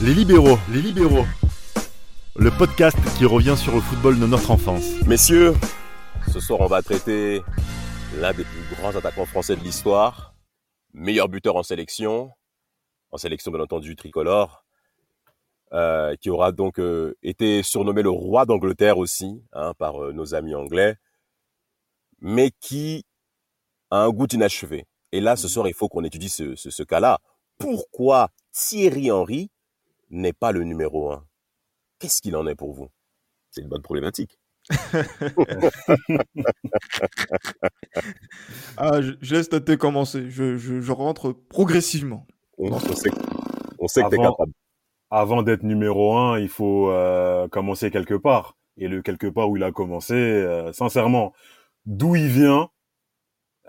Les libéraux, les libéraux. Le podcast qui revient sur le football de notre enfance. Messieurs, ce soir on va traiter l'un des plus grands attaquants français de l'histoire, meilleur buteur en sélection, en sélection bien entendu tricolore, euh, qui aura donc euh, été surnommé le roi d'Angleterre aussi hein, par euh, nos amis anglais, mais qui a un goût inachevé. Et là, ce soir, il faut qu'on étudie ce, ce, ce cas-là. Pourquoi Thierry Henry n'est pas le numéro un Qu'est-ce qu'il en est pour vous? C'est une bonne problématique. ah, je, je laisse Tate commencer. Je, je, je, rentre progressivement. On, sait, on sait que tu es capable. Avant d'être numéro un, il faut euh, commencer quelque part. Et le quelque part où il a commencé, euh, sincèrement, d'où il vient,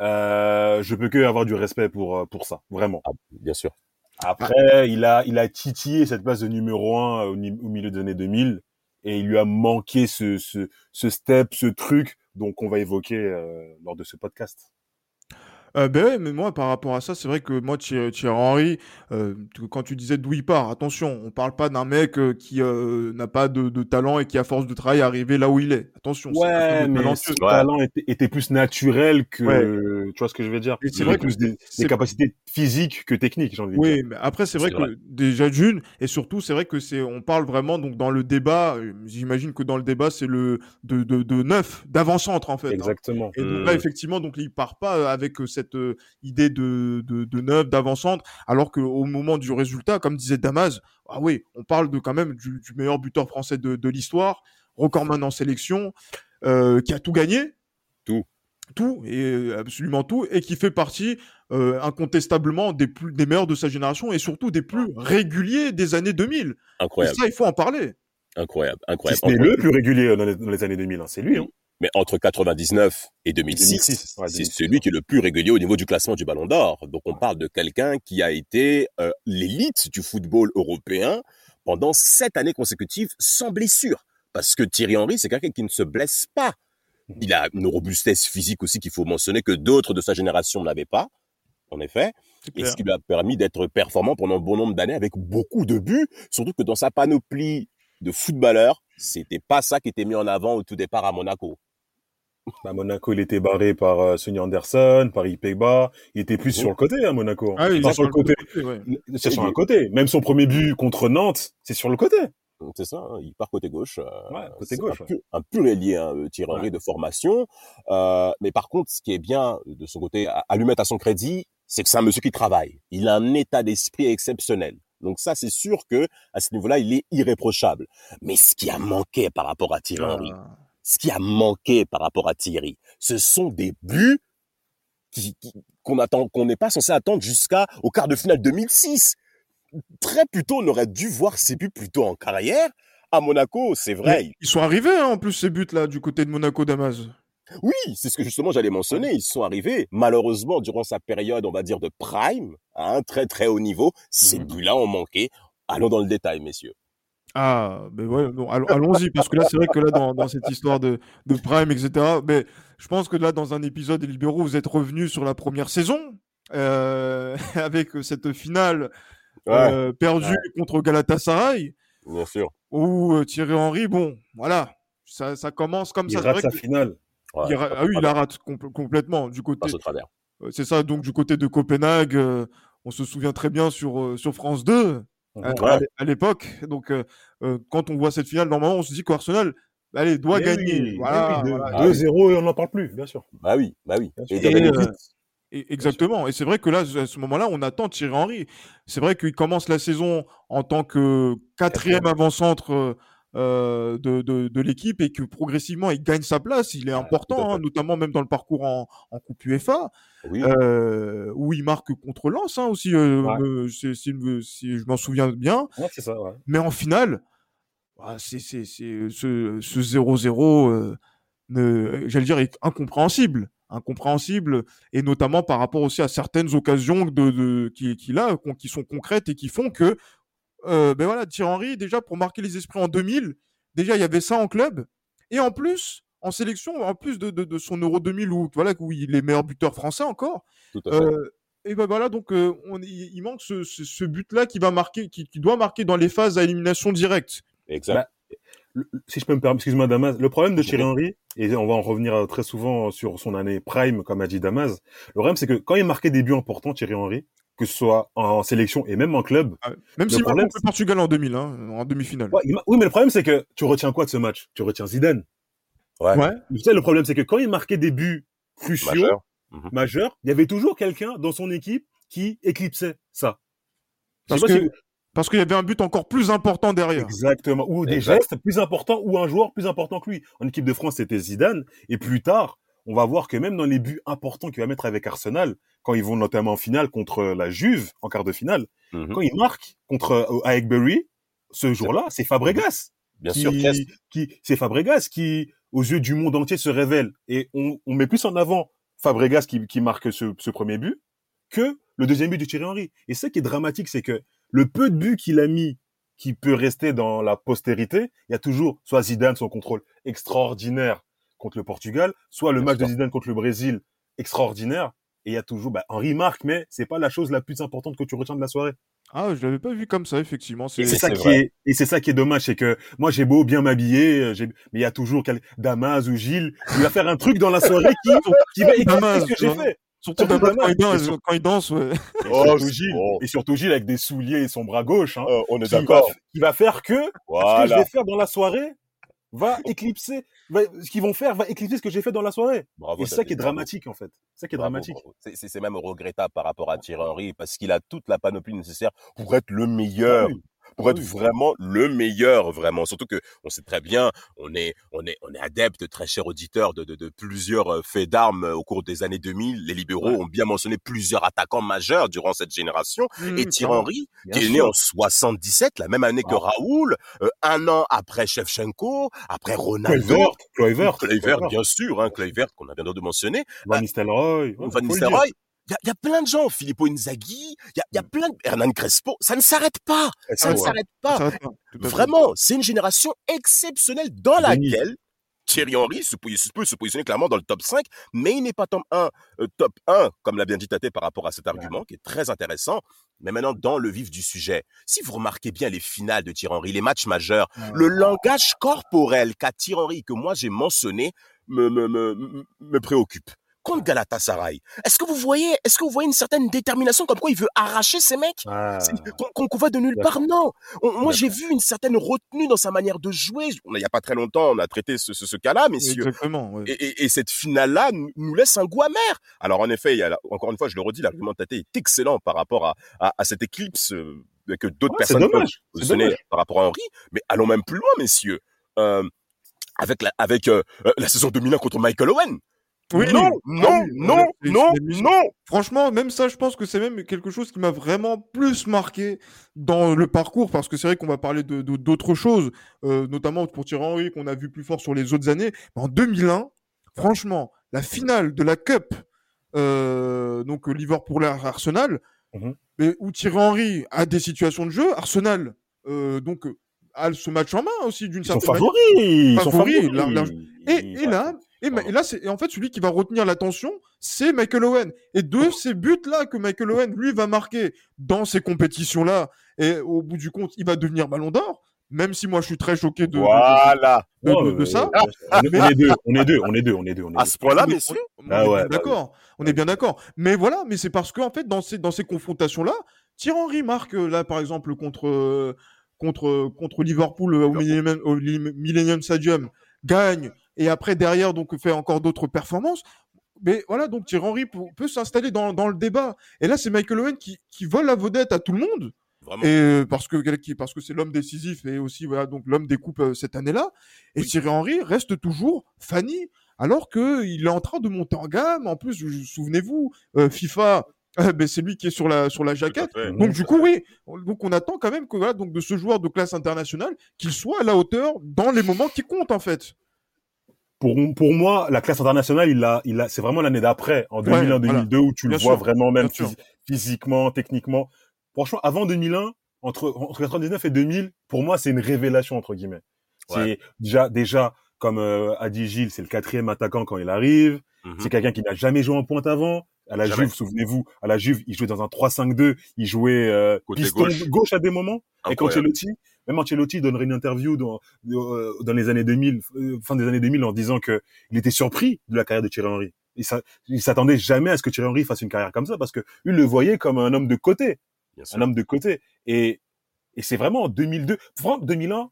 euh, je peux que avoir du respect pour euh, pour ça, vraiment. Ah, bien sûr. Après, il a il a titillé cette place de numéro un au, au milieu des années 2000 et il lui a manqué ce ce, ce step, ce truc donc on va évoquer euh, lors de ce podcast. Euh, ben ouais, mais moi, par rapport à ça, c'est vrai que moi, Thierry, Thierry Henry, euh, quand tu disais d'où il part, attention, on parle pas d'un mec euh, qui euh, n'a pas de, de, talent et qui, à force de travail, est arrivé là où il est. Attention. Ouais, mais ce talent était, était, plus naturel que, ouais. tu vois ce que je veux dire? C'est vrai plus des, des capacités physiques que techniques, j'ai envie de oui, dire. Oui, mais après, c'est vrai, vrai, que déjà d'une, et surtout, c'est vrai que c'est, on parle vraiment, donc, dans le débat, j'imagine que dans le débat, c'est le, de, de, de neuf, d'avant-centre, en fait. Exactement. Hein. Et donc là, effectivement, donc, il part pas avec cette euh, idée de, de, de neuf, d'avant-centre, alors qu'au moment du résultat, comme disait Damas, ah oui, on parle de quand même du, du meilleur buteur français de, de l'histoire, recordman en sélection, euh, qui a tout gagné. Tout. Tout, et absolument tout, et qui fait partie euh, incontestablement des, plus, des meilleurs de sa génération et surtout des plus réguliers des années 2000. Incroyable. Et ça, il faut en parler. Incroyable, incroyable. C'est le plus régulier dans les, dans les années 2000, hein. c'est lui. Hein. Mais entre 99 et 2006, 2006 ouais, c'est celui qui est le plus régulier au niveau du classement du Ballon d'Or. Donc on parle de quelqu'un qui a été euh, l'élite du football européen pendant sept années consécutives sans blessure. Parce que Thierry Henry, c'est quelqu'un qui ne se blesse pas. Il a une robustesse physique aussi qu'il faut mentionner que d'autres de sa génération n'avaient pas, en effet. Et ce qui lui a permis d'être performant pendant un bon nombre d'années avec beaucoup de buts. Surtout que dans sa panoplie de footballeurs, c'était pas ça qui était mis en avant au tout départ à Monaco. À Monaco, il était barré par euh, Sonny Anderson, par Ipegba. Il était plus oh. sur le côté, à Monaco. Ah oui, enfin, sur le côté. côté ouais. C'est sur un côté. Même son premier but contre Nantes, c'est sur le côté. C'est ça, hein, il part côté gauche. Euh, ouais, côté gauche. Un, pur, un pur ailier, hein, Thierry Henry ouais. de formation. Euh, mais par contre, ce qui est bien de son côté, à, à lui mettre à son crédit, c'est que c'est un monsieur qui travaille. Il a un état d'esprit exceptionnel. Donc ça, c'est sûr que à ce niveau-là, il est irréprochable. Mais ce qui a manqué par rapport à Thierry Henry, Ah. Ce qui a manqué par rapport à Thierry, ce sont des buts qui, qu'on attend, qu'on n'est pas censé attendre jusqu'à au quart de finale 2006. Très plutôt, on aurait dû voir ces buts plutôt en carrière. À Monaco, c'est vrai. Mais ils sont arrivés, hein, en plus, ces buts-là, du côté de Monaco Damas. Oui, c'est ce que justement j'allais mentionner. Ils sont arrivés, malheureusement, durant sa période, on va dire, de prime, à un très très haut niveau. Ces mmh. buts-là ont manqué. Allons dans le détail, messieurs. Ah, mais ouais, allons-y, parce que là, c'est vrai que là, dans, dans cette histoire de, de, Prime, etc., mais je pense que là, dans un épisode des Libéraux, vous êtes revenu sur la première saison, euh, avec cette finale ouais, euh, perdue ouais. contre Galatasaray. Bien sûr. Où euh, Thierry Henry, bon, voilà, ça, ça commence comme il ça. Il rate sa que... finale. Ouais, il ah oui, il la rate compl complètement du côté. C'est ça, donc du côté de Copenhague, on se souvient très bien sur, sur France 2 ouais. à l'époque. Donc, euh, quand on voit cette finale, normalement, on se dit qu'Arsenal, allez, doit mais gagner. Oui, voilà, oui, voilà. 2-0 et on n'en parle plus, bien sûr. Bah oui, bah oui. Et, et, et, exactement. Et c'est vrai que là, à ce moment-là, on attend Thierry Henry. C'est vrai qu'il commence la saison en tant que quatrième avant-centre euh, de, de, de l'équipe et que progressivement il gagne sa place. Il est important, hein, notamment même dans le parcours en, en Coupe UEFA, oui. euh, où il marque contre Lens hein, aussi, euh, ouais. si, si, si, je m'en souviens bien. Ouais, ça, ouais. Mais en finale, c'est ce 0-0, euh, j'allais dire, est incompréhensible incompréhensible et notamment par rapport aussi à certaines occasions de, de qui, qui là qui sont concrètes et qui font que euh, ben voilà, Thierry Henry, déjà pour marquer les esprits en 2000, déjà il y avait ça en club. Et en plus, en sélection, en plus de, de, de son Euro 2000 où, voilà, où il est meilleur buteur français encore, euh, et ben voilà, donc on, il, manque ce, ce, but-là qui va marquer, qui, qui, doit marquer dans les phases à élimination directe. Exact. Bah, si je peux me permettre, excuse-moi Damas, le problème de Thierry Henry, et on va en revenir très souvent sur son année prime, comme a dit Damas, le problème c'est que quand il marquait des buts importants, Thierry Henry, que ce soit en sélection et même en club. Ah, même si problème, le Portugal en 2000, hein, en demi-finale. oui, mais le problème, c'est que tu retiens quoi de ce match? Tu retiens Zidane. Ouais. Tu sais, le problème, c'est que quand il marquait des buts cruciaux, mhm. majeurs, il y avait toujours quelqu'un dans son équipe qui éclipsait ça. Parce que, parce qu'il y avait un but encore plus important derrière. Exactement. Ou des gestes plus importants, ou un joueur plus important que lui. En équipe de France, c'était Zidane. Et plus tard, on va voir que même dans les buts importants qu'il va mettre avec Arsenal, quand ils vont notamment en finale contre la Juve, en quart de finale, mhm. quand il marque contre euh, Highbury, ce jour-là, c'est Fabregas. Bien sûr, qui, c'est Fabregas qui, aux yeux du monde entier, se révèle. Et on, met plus en avant Fabregas qui, marque ce, premier but que le deuxième but de Thierry Henry. Et ce qui est dramatique, c'est que le peu de buts qu'il a mis qui peut rester dans la postérité, il y a toujours soit Zidane, son contrôle extraordinaire contre le Portugal, soit le match de Zidane contre le Brésil, extraordinaire. Et il y a toujours, bah, Henri marque, mais c'est pas la chose la plus importante que tu retiens de la soirée. Ah, je l'avais pas vu comme ça, effectivement. Et c'est ça qui est, et c'est ça qui est dommage, c'est que moi j'ai beau bien m'habiller, euh, mais il y a toujours quel... Damas ou Gilles, il va faire un truc dans la soirée qui, qui va éclairer ce que j'ai fait. Surtout Damas, quand, il danse, quand il danse, ouais. Oh, et, surtout Gilles, et surtout Gilles avec des souliers et son bras gauche, hein, oh, on est d'accord. Qui va faire que ce que je vais faire dans la soirée, va éclipser, ce qu'ils vont faire va éclipser ce que j'ai fait dans la soirée. et c'est ça qui est dramatique en fait. C'est ça qui est dramatique. C'est même regrettable par rapport à Thierry Henry parce qu'il a toute la panoplie nécessaire pour être le meilleur. Ah pour être vraiment le meilleur, vraiment. Surtout que on sait très bien, on est, on est, on est adepte, très cher auditeur, de, de, de plusieurs euh, faits d'armes euh, au cours des années 2000. Les libéraux ont bien mentionné plusieurs attaquants majeurs durant cette génération. Mmh, et Thierry Henry, qui est né en 77, la même année que Raoul, euh, un an après Shevchenko, après Ronaldo, Kluivert, bien sûr, hein, qu'on a bien de mentionner, Van Nistelrooy, Van Nistelrooy, il y, a, plein de gens, Filippo Inzaghi, il y a, mm. plein de Hernan Crespo, ça ne s'arrête pas, ça, ne s'arrête pas. Vraiment, c'est une génération exceptionnelle dans laquelle Thierry Henry se peut se positionner clairement dans le top 5, mais il n'est pas top 1, euh, top 1, comme l'a bien dit Tate par rapport à cet argument, qui est très intéressant. Mais maintenant, dans le vif du sujet, si vous remarquez bien les finales de Thierry Henry, les matchs majeurs, le langage corporel qu'a Thierry Henry, que moi j'ai mentionné, me, me, me, me préoccupe contre Galatasaray. Est-ce que vous voyez, est-ce que vous voyez une certaine détermination comme quoi il veut arracher ces mecs? Ah. qu'on voit de nulle part? Non. moi, j'ai vu une certaine retenue dans sa manière de jouer. Il n'y a pas très longtemps, on a traité ce, ce, cas-là, messieurs. Exactement. Et, et, cette finale-là nous, laisse un goût amer. Alors, en effet, il y a, encore une fois, je le redis, l'argument de est excellent par rapport à, à, cette éclipse euh, que d'autres personnes peuvent par rapport à Henri. Mais allons même plus loin, messieurs. Euh, avec la, avec euh, la saison 2001 contre Michael Owen. Oui, non, non, non, non, non. Franchement, même ça, je pense que c'est même quelque chose qui m'a vraiment plus marqué dans le parcours, parce que c'est vrai qu'on va parler de d'autres choses, euh, notamment pour Thierry Henry qu'on a vu plus fort sur les autres années. en 2001, franchement, la finale de la Cup, euh, donc Liverpool Arsenal, mmh où Thierry Henry a des situations de jeu, Arsenal, euh, donc a ce match en main aussi d'une certaine manière. Ils sont favoris. Et, et là, et, là, c'est en fait celui qui va retenir l'attention, c'est Michael Owen. Et de ces buts-là que Michael Owen, lui, va marquer dans ces compétitions-là, et au bout du compte, il va devenir Ballon d'Or. Même si moi je suis très choqué de, voilà. de, ça. on, est deux, on est deux, on est deux, on est deux. à ce point-là, messieurs. Ah ouais, d'accord. on est bien d'accord. Mais voilà, mais c'est parce qu'en fait, dans ces, dans ces confrontations-là, Thierry Henry marque, là, par exemple, contre, contre, contre Liverpool au Millennium, au Millennium Stadium, gagne et après derrière donc fait encore d'autres performances. Mais voilà, donc Thierry Henry peut, s'installer dans, dans, le débat. Et là, c'est Michael Owen qui, qui vole la vedette à tout le monde. Vraiment. Et euh, parce que parce que c'est l'homme décisif et aussi voilà donc l'homme des coupes euh, cette année-là. Et Thierry Henry reste toujours Fanny alors que il est en train de monter en gamme. En plus, souvenez-vous, euh, FIFA ben, c'est lui qui est sur la sur la jaquette. Donc du coup oui, donc on attend quand même que voilà donc de ce joueur de classe internationale qu'il soit à la hauteur dans les moments qui comptent en fait pour, pour moi, la classe internationale, il a, il a, c'est vraiment l'année d'après, en 2001-2002, où tu le vois vraiment même physiquement, techniquement. Franchement, avant 2001, entre, entre 99 et 2000, pour moi, c'est une révélation, entre guillemets. C'est déjà, déjà, comme euh, a dit Gilles, c'est le quatrième attaquant quand il arrive. Mhm. C'est quelqu'un qui n'a jamais joué en pointe avant. À la Juve, souvenez-vous, à la Juve, il jouait dans un 3-5-2, il jouait euh, piston gauche. à des moments. Et quand même Ancelotti donnerait une interview dans euh, dans les années 2000, euh, fin des années 2000, en disant que il était surpris de la carrière de Thierry Henry. Il, s'attendait jamais à ce que Thierry Henry fasse une carrière comme ça parce que il le voyait comme un homme de côté, un homme de côté. Et et c'est vraiment en 2002, 2001,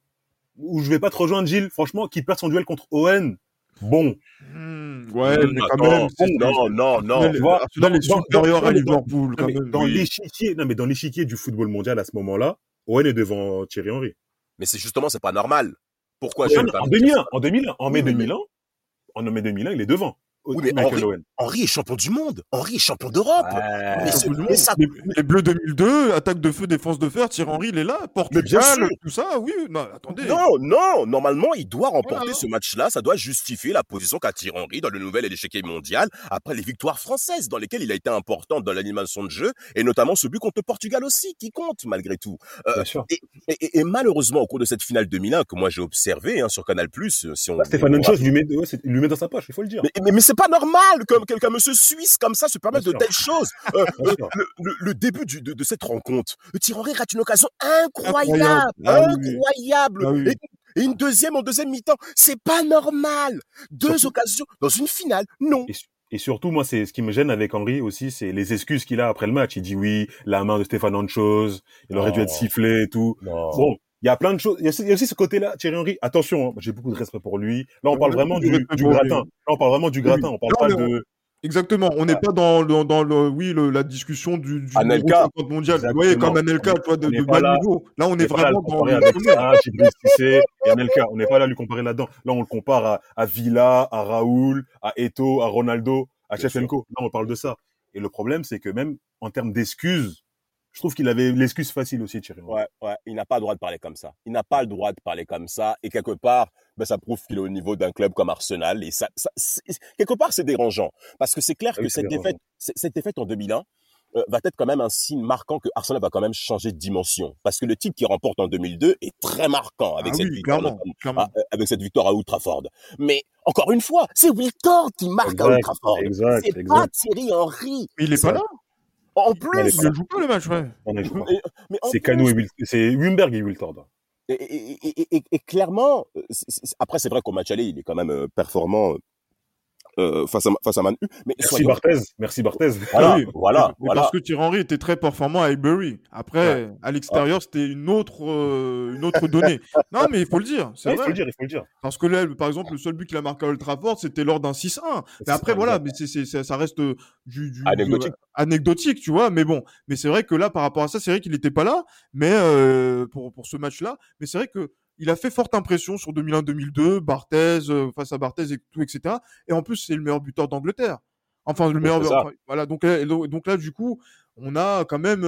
où je vais pas te rejoindre Gilles, franchement, qui perd son duel contre Owen. Bon. Hmm, ouais, mais quand même. Non, non, non. Tu vois, est supérieur à Liverpool, quand même. Dans l'échiquier, non, mais dans l'échiquier du football mondial à ce moment-là, Owen est devant Thierry Henry. Mais c'est justement, c'est pas normal. Pourquoi En 2001, en 2001, en mai 2001, en mai 2001, il est devant. Oui, mais Henri, est champion du monde. Henri est champion d'Europe. les, Bleus 2002, attaque de feu, défense de fer, Thierry Henry, il est là. Portugal, tout ça, oui. Non, attendez. Non, non. Normalement, il doit remporter ce match-là. Ça doit justifier la position qu'a Thierry Henry dans le nouvel et l'échec mondial après les victoires françaises dans lesquelles il a été important dans l'animation de jeu et notamment ce but contre le Portugal aussi qui compte malgré tout. Euh, Bien sûr. Et, malheureusement, au cours de cette finale 2001 que moi j'ai observé hein, sur Canal+, si on. Bah, Stéphane Chose lui met, lui met dans sa poche, il faut le dire. Mais, mais, c'est pas normal que quelqu'un monsieur suisse comme ça se permette de telles choses. Euh, euh, le, début de, cette rencontre, Thierry Henry rate une occasion incroyable, incroyable. Ah ah et, une deuxième en deuxième mi-temps, c'est pas normal. Deux occasions dans une finale, non. Et, surtout, moi, c'est ce qui me gêne avec Henry aussi, c'est les excuses qu'il a après le match. Il dit oui, la main de Stéphane Anchos, il aurait dû être sifflé et tout. Bon, il y a plein de choses. Il y a, aussi ce côté-là, Thierry Henry. Attention, hein, j'ai beaucoup de respect pour lui. Là, on parle vraiment du, gratin. Là, on parle vraiment du gratin. On parle pas de. Exactement. On n'est pas dans le, dans le, oui, la discussion du, du Anelka. mondial. Vous voyez, comme Anelka, toi, de, de bas là, niveau. Là, on est vraiment dans le. Avec ça, et Anelka. On n'est pas là à lui comparer là-dedans. Là, on le compare à, à Villa, à Raoul, à Eto, à Ronaldo, à Chefenko. Là, on parle de ça. Et le problème, c'est que même en termes d'excuses, je trouve qu'il avait l'excuse facile aussi, Thierry. Ouais, ouais, il n'a pas le droit de parler comme ça. Il n'a pas le droit de parler comme ça. Et quelque part, ben, ça prouve qu'il est au niveau d'un club comme Arsenal. Et ça, ça quelque part, c'est dérangeant. Parce que c'est clair que cette défaite, cette défaite en 2001, euh, va être quand même un signe marquant que Arsenal va quand même changer de dimension. Parce que le type qui remporte en 2002 est très marquant avec, ah cette, victoire, À, euh, avec cette victoire à Old Trafford. Mais encore une fois, c'est Wiltord qui marque à Old Trafford. C'est pas Thierry Henry. Il est pas là? En plus, il ne joue pas le match, ouais. C'est Cano et c'est Wimberg et Wiltord. Et, et, et, et, clairement, après c'est vrai qu'au match aller, il est quand même euh, performant euh, face à face à Manu. Mais merci Barthez, merci Barthez. Voilà, oui, voilà, voilà. Parce que Thierry Henry était très performant à Highbury. Après, à l'extérieur, c'était une autre euh, une autre donnée. non, mais il faut le dire, c'est vrai. Il faut le dire, il faut le dire. Parce que là, par exemple, le seul but qu'il a marqué à Old Trafford, c'était lors d'un 6-1. Mais après, voilà, mais c'est ça reste euh, du, du anecdotique. anecdotique, tu vois. Mais bon, mais c'est vrai que là, par rapport à ça, c'est vrai qu'il n'était pas là, mais euh, pour pour ce match-là. Mais c'est vrai que il a fait forte impression sur 2001-2002, Barthez, euh, face à Barthez et tout, etc. Et en plus, c'est le meilleur buteur d'Angleterre. Enfin, le meilleur. voilà, donc, donc là, du coup, on a quand même euh,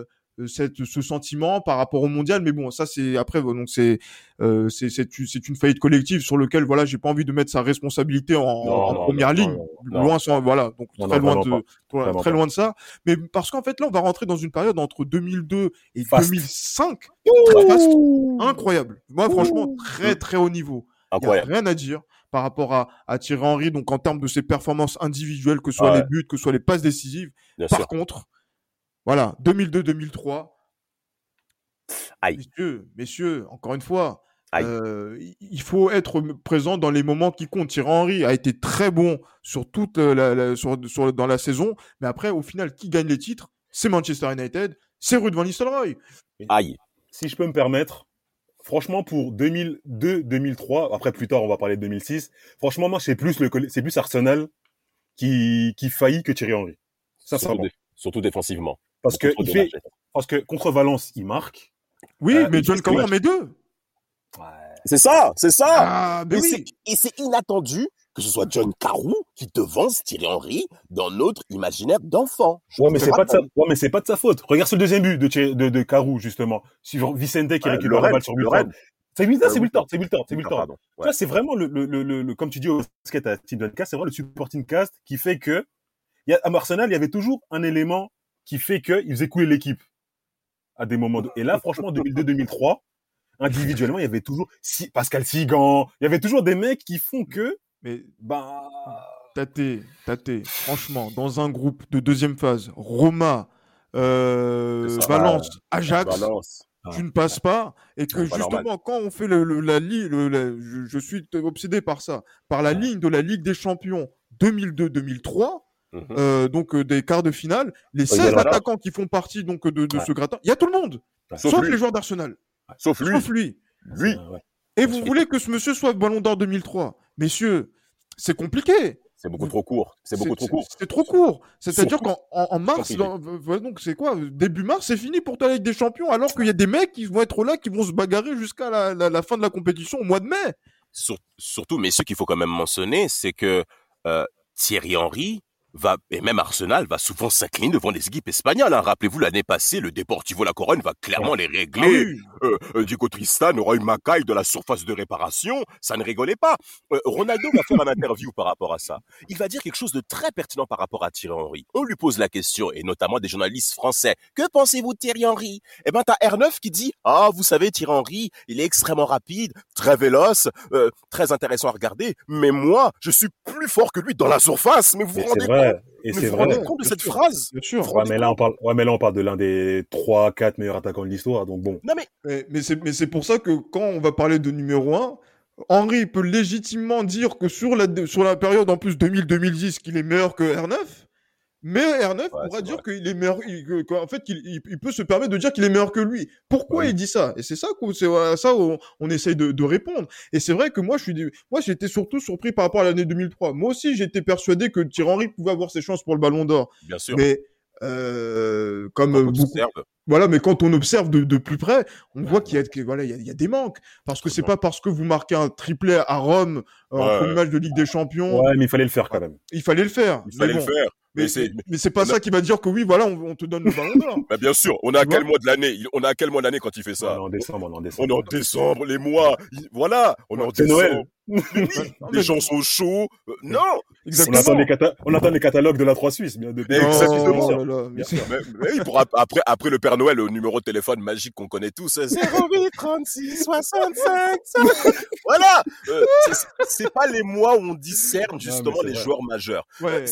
euh, cette, ce sentiment par rapport au mondial. Mais bon, ça c'est après donc c'est euh, c'est c'est une faillite collective sur lequel voilà j'ai pas envie de mettre sa responsabilité en, en première ligne. loin sans voilà donc très loin de très loin de ça. Mais parce qu'en fait là on va rentrer dans une période entre 2002 et 2005 incroyable. Moi franchement très très haut niveau. Il a rien à dire par rapport à, à Thierry Henry, donc en termes de ses performances individuelles, que ce soit les buts, que ce soit les passes décisives. par contre, voilà, 2002-2003. Messieurs, messieurs, encore une fois, euh, il faut être présent dans les moments qui comptent. Thierry Henry a été très bon sur toute la, sur, dans la saison, mais après, au final, qui gagne les titres? C'est Manchester United, c'est Ruud van Nistelrooy. Aïe. Si je peux me permettre, franchement, pour 2002-2003, après plus tard, on va parler de 2006. Franchement, moi, c'est plus le, c'est plus Arsenal qui, qui faillit que Thierry Henry. Ça, surtout, surtout défensivement. Parce que, il fait, parce que contre Valence, il marque. Oui, euh, mais John Carew en met deux. C'est ça, c'est ça. Ah, et c'est inattendu que ce soit John Carew qui devance Thierry Henry dans notre imaginaire d'enfant. Ouais, mais c'est pas, de sa, ouais, mais c'est pas de sa faute. Regarde ce deuxième but de, de, de Carew, justement. Sur Vicente qui récupère la balle sur Wiltord. C'est Wiltord, c'est Wiltord, c'est Wiltord, c'est Wiltord. Ouais. c'est vraiment le, le, le, le, comme tu dis au basket à Team Cast, c'est vraiment le supporting cast qui fait que, y a, à Arsenal, il y avait toujours un élément qui fait qu'il faisait couler l'équipe à des moments. De... Et là, franchement, 2002-2003, individuellement, il y avait toujours Pascal Sigan, il y avait toujours des mecs qui font que, mais Tate, Tate, franchement, dans un groupe de deuxième phase, Roma, euh, Valence, Ajax, tu ne passes pas. Et que justement, quand on fait le, la ligne, je, suis obsédé par ça, par la ligne de la Ligue des Champions 2002-2003. Mhm. Euh, donc euh, des quarts de finale, les 16 attaquants qui font partie donc de, ce gratin, il y a tout le monde, sauf, les joueurs d'Arsenal, sauf lui. Sauf lui. lui. Et vous voulez que ce monsieur soit Ballon d'Or 2003 Messieurs, c'est compliqué. C'est beaucoup trop court. C'est beaucoup trop court. C'est trop court. C'est-à-dire qu'en en, mars, donc c'est quoi? Début mars, c'est fini pour ta Ligue des Champions, alors qu'il y a des mecs qui vont être là, qui vont se bagarrer jusqu'à la, fin de la compétition au mois de mai. surtout, mais ce qu'il faut quand même mentionner, c'est que euh, Thierry Henry, va, et même Arsenal va souvent s'incliner devant les équipes espagnoles. Hein. Rappelez-vous, l'année passée, le Deportivo La Corogne va clairement les régler. Ah euh, euh, Diego Tristan aura une macaille de la surface de réparation. Ça ne rigolait pas. Euh, Ronaldo va faire un interview par rapport à ça. Il va dire quelque chose de très pertinent par rapport à Thierry Henry. On lui pose la question, et notamment des journalistes français. Que pensez-vous de Thierry Henry? Eh ben, t'as R9 qui dit, ah, vous savez, Thierry Henry, il est extrêmement rapide, très véloce, très intéressant à regarder. Mais moi, je suis plus fort que lui dans la surface. Mais vous vous rendez compte et c'est vrai. compte de cette phrase? Bien sûr. Ouais, mais là, on parle, ouais, mais là, on parle de l'un des 3, 4 meilleurs attaquants de l'histoire. Donc bon. Non, mais. Mais, mais c'est pour ça que quand on va parler de numéro 1, Henri peut légitimement dire que sur la, sur la période en plus 2000-2010 qu'il est meilleur que R9. Mais R9 pourra dire qu'il est meilleur, en fait, il, peut se permettre de dire qu'il est meilleur que lui. Pourquoi il dit ça? Et c'est ça qu'on c'est ça on, on essaye de, de, répondre. Et c'est vrai que moi, je suis, moi, j'étais surtout surpris par rapport à l'année 2003. Moi aussi, j'étais persuadé que Thierry Henry pouvait avoir ses chances pour le Ballon d'Or. Bien sûr. Mais euh, comme beaucoup, voilà, mais quand on observe de, de plus près, on voit qu'il y a, voilà, il y a, des manques. Parce que c'est pas parce que vous marquez un triplé à Rome euh, en premier match de Ligue des Champions. Ouais, mais il fallait le faire quand même. Il fallait le faire. Il fallait le faire. Mais, c'est, mais c'est pas ça qui va dire que oui, voilà, on, te donne le ballon d'or. bah bien sûr, on a quel mois de l'année? On a quel mois de l'année quand il fait ça? On est en décembre, on est en décembre. On est en décembre, les mois. Voilà, on est en décembre. Noël. les gens sont chauds. Euh, non, Exactement. On attend, les on attend les catalogues de la 3 Suisse. Bien, de... Exactement. Oh mais, pour après, après le Père Noël, le numéro de téléphone magique qu'on connaît tous, 08 36 65. voilà. Euh, c'est pas les mois où on discerne justement les joueurs majeurs. Ouais,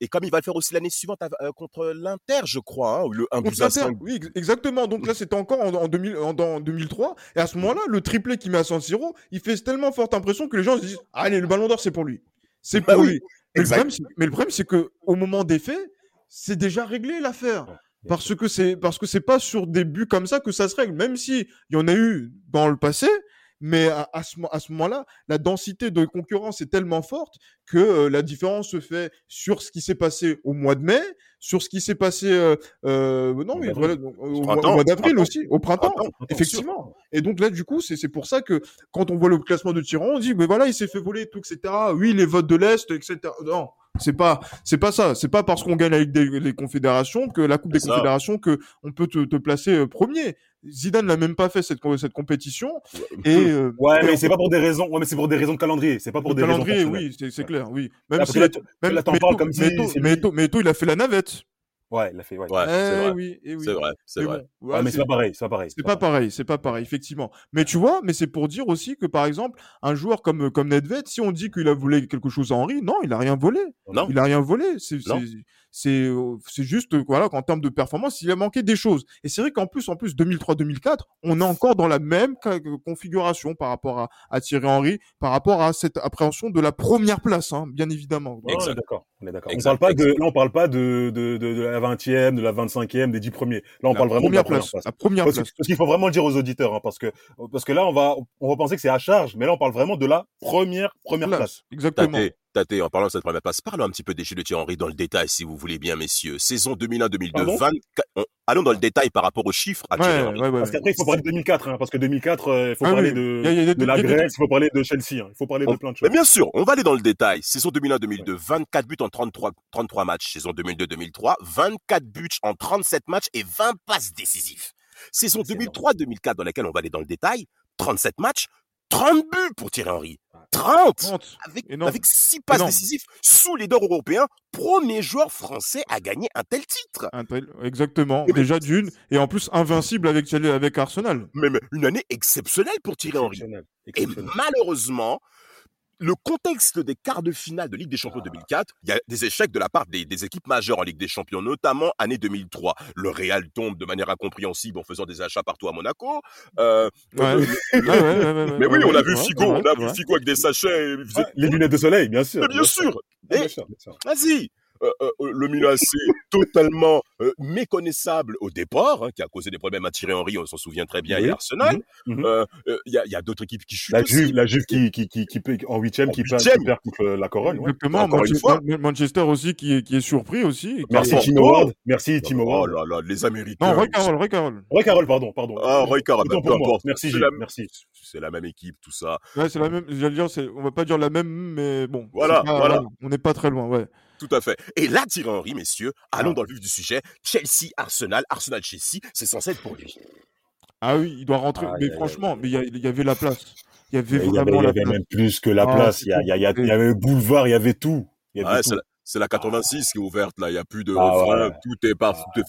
et comme il va le faire aussi l'année suivante euh, contre l'Inter, je crois, hein, le 1 à 5. Oui, exactement. Donc là, c'était encore en, en, 2000, en, 2003. Et à ce moment-là, le triplé qui met à San Siro, il fait tellement forte impression que les gens se disent Allez, le ballon d'or, c'est pour lui. C'est bah pour lui. Mais le, problème, c'est que au moment des faits, c'est déjà réglé l'affaire. Parce que c'est parce que c'est pas sur des buts comme ça que ça se règle. Même si il y en a eu dans le passé, mais à, ce, à ce moment-là, la densité de concurrence est tellement forte que euh, la différence se fait sur ce qui s'est passé au mois de mai, sur ce qui s'est passé euh, euh non mais voilà, au, mois d'avril aussi, au printemps, effectivement. Et donc là, du coup, c'est pour ça que quand on voit le classement de Tyran, on dit mais voilà, il s'est fait voler tout, etc. Oui, les votes de l'est, etc. Non, c'est pas, c'est pas ça. C'est pas parce qu'on gagne Ligue des, Confédérations que la Coupe des Confédérations que on peut te, te placer euh, premier. Zidane n'a même pas fait cette, cette compétition. Et euh, ouais, mais c'est pas pour des raisons. Ouais, mais c'est pour des raisons de calendrier. C'est pas pour des calendrier, raisons. Calendrier, oui, c'est clair, oui. Même si là, même, là, parles comme si. mais il a fait la navette. Ouais, il l'a fait. Ouais. ouais c'est vrai. Oui, oui. C'est vrai. C'est vrai. mais c'est pas pareil. C'est pas pareil. C'est pas pareil. C'est pas pareil, effectivement. Mais tu vois, mais c'est pour dire aussi que par exemple, un joueur comme comme Nedved, si on dit qu'il a volé quelque chose à Henri, non, il a rien volé. Non. Il a rien volé. C'est c'est c'est juste voilà qu'en termes de performance, il a manqué des choses. Et c'est vrai qu'en plus en plus 2003-2004, on est encore dans la même configuration par rapport à, à Thierry Henry, par rapport à cette appréhension de la première place, hein, bien évidemment. d'accord. On est d'accord. On parle pas de là, on parle pas de de, de, de la 20e, de la 25e, des 10 premiers. Là, on parle vraiment de la première place. La première parce, place. Parce qu'il faut vraiment le dire aux auditeurs, hein, parce que parce que là, on va on va penser que c'est à charge, mais là, on parle vraiment de la première première place. Exactement. Tate, en parlant de cette première place, parlons un petit peu des jeux de Thierry Henry dans le détail, si vous voulez bien, messieurs. Saison 2001-2002, 24... allons dans le détail par rapport aux chiffres à Thierry Henry. Ouais, ouais, parce qu'après, il faut parler de 2004, hein, parce que 2004, euh, il faut ah, parler de, y a, de la Grèce, il faut parler de Chelsea, hein, il faut parler de plein de choses. Mais bien sûr, on va aller dans le détail. Saison 2001-2002, 24 buts en 33, 33 matchs. Saison 2002-2003, 24 buts en 37 matchs et 20 passes décisives. Saison 2003-2004, dans laquelle on va aller dans le détail, 37 matchs, 30 buts pour Thierry Henry. 30, avec, avec 6 passes décisives sous les dors européens. Premier joueur français à gagner un tel titre. exactement. Déjà d'une. Et en plus, invincible avec, avec Arsenal. Même une année exceptionnelle pour Thierry Henry. Et malheureusement, le contexte des quarts de finale de Ligue des Champions 2004, il y a des échecs de la part des, équipes majeures en Ligue des Champions, notamment année 2003. Le Real tombe de manière incompréhensible en faisant des achats partout à Monaco. Euh, ouais. mais oui, on a vu Figo, on a vu Figo avec des sachets. les lunettes de soleil, bien sûr. bien, sûr. Vas-y. Euh, euh, euh, le Milan AC totalement méconnaissable au départ, hein, qui a causé des problèmes à Thierry Henry, on s'en souvient très bien, et Arsenal. Mhm. Mhm. Il y a, d'autres équipes qui chutent. La Juve, la Juve qui, qui, qui, en huitième, qui, perd, contre la. Exactement. Manchester, Manchester, aussi qui, qui est surpris aussi. Merci Tim Howard. Merci Tim Howard. Oh là là, les Américains. Non, Roy Carroll, Roy Carroll. Roy Carroll, pardon, pardon. Ah, Roy Carroll, bah, peu importe. Merci, merci. C'est la même équipe, tout ça. Ouais, c'est la même. J'allais dire, on va pas dire la même, mais bon. Voilà, voilà. On n'est pas très loin, ouais. Tout à fait. Et là, Thierry Henry, messieurs, allons ah. dans le vif du sujet. Chelsea, Arsenal, Arsenal, Chelsea, c'est censé être pour lui. Ah oui, il doit rentrer. mais franchement, mais il y, avait la place. Il y avait vraiment il y avait, même plus que la ah, place. Il y, avait le boulevard, il y avait tout. c'est la, 86 qui est ouverte là. Il n'y a plus de ah, Tout est partout.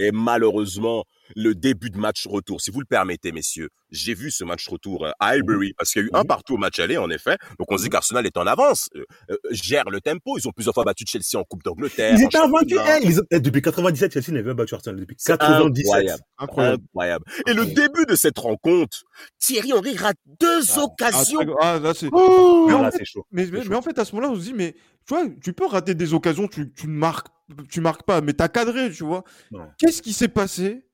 Et malheureusement, le début de match retour. Si vous le permettez, messieurs, j'ai vu ce match retour euh, à Highbury parce qu'il y a eu un partout au match aller, en effet. Donc on se dit qu'Arsenal est en avance, euh, euh, gère le tempo. Ils ont plusieurs fois battu Chelsea en Coupe d'Angleterre. Ils étaient invaincus. Hein, eh, depuis 97, Chelsea n'avait pas battu Arsenal depuis 97. Incroyable. Incroyable. Et le début de cette rencontre, Thierry Henry rate deux ah, occasions. Ah, là c'est. Oh mais, en fait, mais, mais, en fait, à ce moment-là, on se dit, mais tu vois, tu peux rater des occasions, tu, tu ne marques, tu marques pas, mais t'as cadré, tu vois. Qu'est-ce qui s'est passé